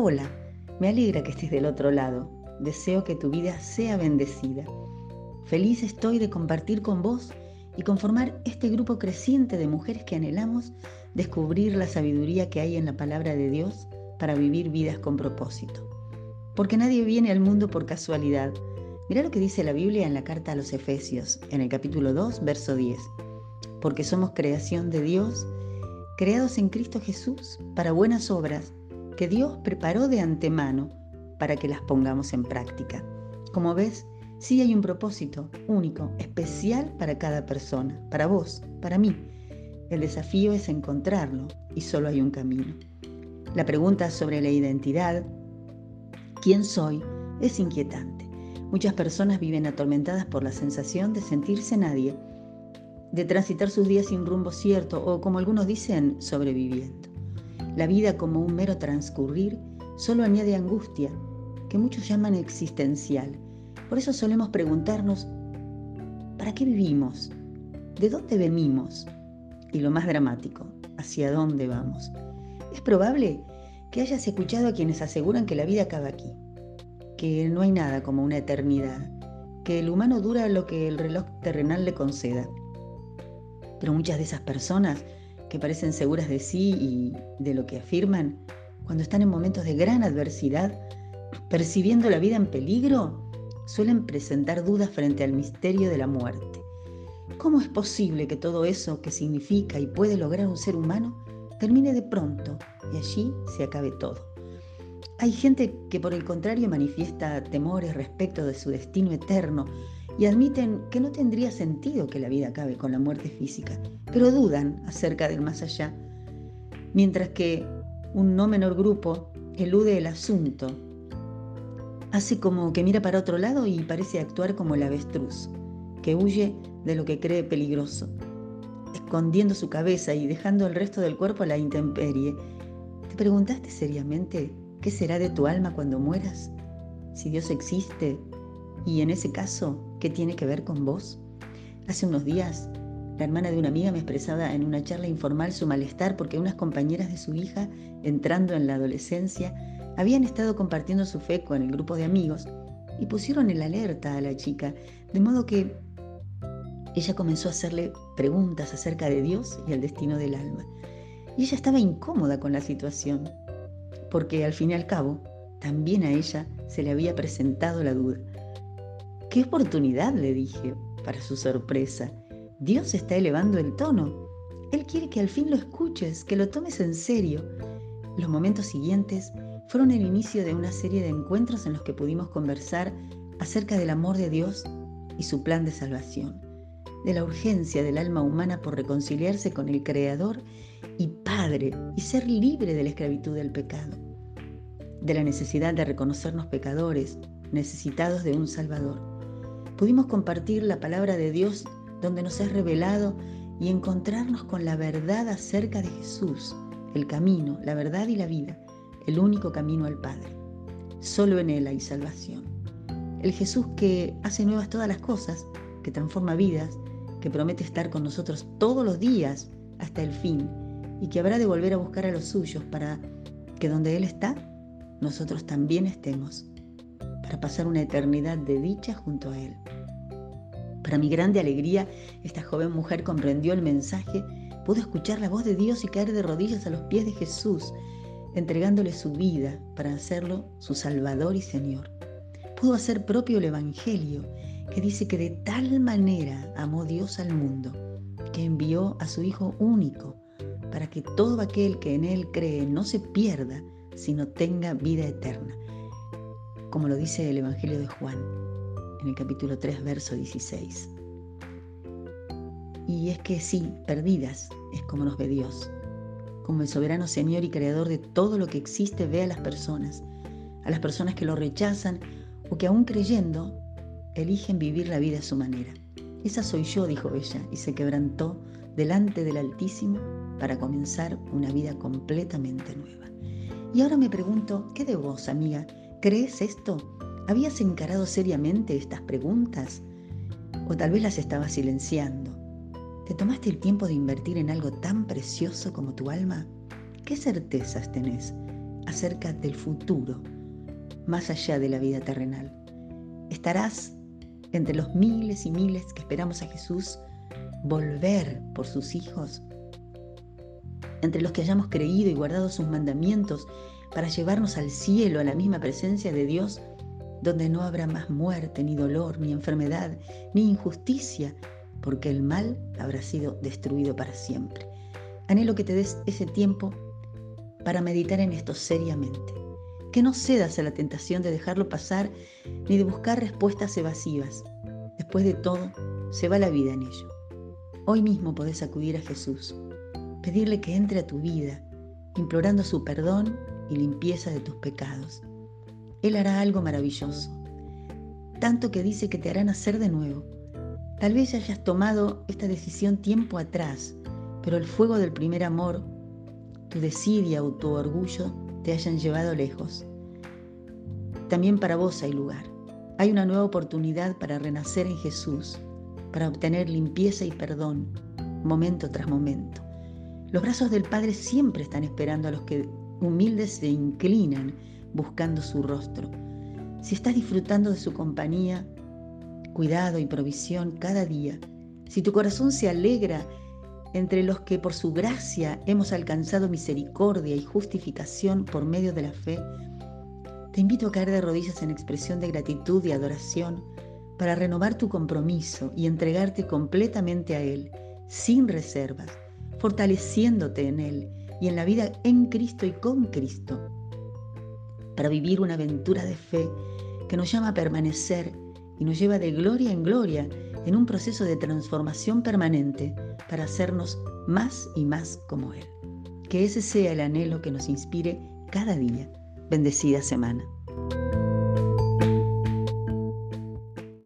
Hola, me alegra que estés del otro lado. Deseo que tu vida sea bendecida. Feliz estoy de compartir con vos y conformar este grupo creciente de mujeres que anhelamos descubrir la sabiduría que hay en la palabra de Dios para vivir vidas con propósito. Porque nadie viene al mundo por casualidad. Mira lo que dice la Biblia en la carta a los Efesios, en el capítulo 2, verso 10. Porque somos creación de Dios, creados en Cristo Jesús para buenas obras que Dios preparó de antemano para que las pongamos en práctica. Como ves, sí hay un propósito único, especial para cada persona, para vos, para mí. El desafío es encontrarlo y solo hay un camino. La pregunta sobre la identidad, ¿quién soy?, es inquietante. Muchas personas viven atormentadas por la sensación de sentirse nadie, de transitar sus días sin rumbo cierto o, como algunos dicen, sobreviviendo. La vida como un mero transcurrir solo añade angustia, que muchos llaman existencial. Por eso solemos preguntarnos, ¿para qué vivimos? ¿De dónde venimos? Y lo más dramático, ¿hacia dónde vamos? Es probable que hayas escuchado a quienes aseguran que la vida acaba aquí, que no hay nada como una eternidad, que el humano dura lo que el reloj terrenal le conceda. Pero muchas de esas personas que parecen seguras de sí y de lo que afirman, cuando están en momentos de gran adversidad, percibiendo la vida en peligro, suelen presentar dudas frente al misterio de la muerte. ¿Cómo es posible que todo eso que significa y puede lograr un ser humano termine de pronto y allí se acabe todo? Hay gente que por el contrario manifiesta temores respecto de su destino eterno y admiten que no tendría sentido que la vida acabe con la muerte física, pero dudan acerca del más allá, mientras que un no menor grupo elude el asunto, hace como que mira para otro lado y parece actuar como el avestruz, que huye de lo que cree peligroso, escondiendo su cabeza y dejando el resto del cuerpo a la intemperie. ¿Te preguntaste seriamente qué será de tu alma cuando mueras? Si Dios existe, y en ese caso, ¿qué tiene que ver con vos? Hace unos días, la hermana de una amiga me expresaba en una charla informal su malestar porque unas compañeras de su hija, entrando en la adolescencia, habían estado compartiendo su fe con el grupo de amigos y pusieron el alerta a la chica, de modo que ella comenzó a hacerle preguntas acerca de Dios y el destino del alma. Y ella estaba incómoda con la situación, porque al fin y al cabo, también a ella se le había presentado la duda. ¡Qué oportunidad! le dije, para su sorpresa. Dios está elevando el tono. Él quiere que al fin lo escuches, que lo tomes en serio. Los momentos siguientes fueron el inicio de una serie de encuentros en los que pudimos conversar acerca del amor de Dios y su plan de salvación, de la urgencia del alma humana por reconciliarse con el Creador y Padre y ser libre de la esclavitud del pecado, de la necesidad de reconocernos pecadores, necesitados de un Salvador pudimos compartir la palabra de Dios donde nos es revelado y encontrarnos con la verdad acerca de Jesús, el camino, la verdad y la vida, el único camino al Padre. Solo en Él hay salvación. El Jesús que hace nuevas todas las cosas, que transforma vidas, que promete estar con nosotros todos los días hasta el fin y que habrá de volver a buscar a los suyos para que donde Él está, nosotros también estemos para pasar una eternidad de dicha junto a Él. Para mi grande alegría, esta joven mujer comprendió el mensaje, pudo escuchar la voz de Dios y caer de rodillas a los pies de Jesús, entregándole su vida para hacerlo su Salvador y Señor. Pudo hacer propio el Evangelio, que dice que de tal manera amó Dios al mundo, que envió a su Hijo único, para que todo aquel que en Él cree no se pierda, sino tenga vida eterna como lo dice el Evangelio de Juan en el capítulo 3, verso 16. Y es que sí, perdidas es como nos ve Dios, como el soberano Señor y Creador de todo lo que existe ve a las personas, a las personas que lo rechazan o que aún creyendo eligen vivir la vida a su manera. Esa soy yo, dijo ella, y se quebrantó delante del Altísimo para comenzar una vida completamente nueva. Y ahora me pregunto, ¿qué de vos, amiga? ¿Crees esto? ¿Habías encarado seriamente estas preguntas? ¿O tal vez las estabas silenciando? ¿Te tomaste el tiempo de invertir en algo tan precioso como tu alma? ¿Qué certezas tenés? acerca del futuro, más allá de la vida terrenal. Estarás entre los miles y miles que esperamos a Jesús volver por sus hijos, entre los que hayamos creído y guardado sus mandamientos para llevarnos al cielo, a la misma presencia de Dios, donde no habrá más muerte, ni dolor, ni enfermedad, ni injusticia, porque el mal habrá sido destruido para siempre. Anhelo que te des ese tiempo para meditar en esto seriamente, que no cedas a la tentación de dejarlo pasar ni de buscar respuestas evasivas. Después de todo, se va la vida en ello. Hoy mismo podés acudir a Jesús, pedirle que entre a tu vida, implorando su perdón y limpieza de tus pecados. Él hará algo maravilloso, tanto que dice que te hará nacer de nuevo. Tal vez hayas tomado esta decisión tiempo atrás, pero el fuego del primer amor, tu desidia o tu orgullo te hayan llevado lejos. También para vos hay lugar. Hay una nueva oportunidad para renacer en Jesús, para obtener limpieza y perdón, momento tras momento. Los brazos del Padre siempre están esperando a los que humildes se inclinan buscando su rostro. Si estás disfrutando de su compañía, cuidado y provisión cada día, si tu corazón se alegra entre los que por su gracia hemos alcanzado misericordia y justificación por medio de la fe, te invito a caer de rodillas en expresión de gratitud y adoración para renovar tu compromiso y entregarte completamente a Él, sin reservas, fortaleciéndote en Él y en la vida en Cristo y con Cristo, para vivir una aventura de fe que nos llama a permanecer y nos lleva de gloria en gloria en un proceso de transformación permanente para hacernos más y más como Él. Que ese sea el anhelo que nos inspire cada día. Bendecida semana.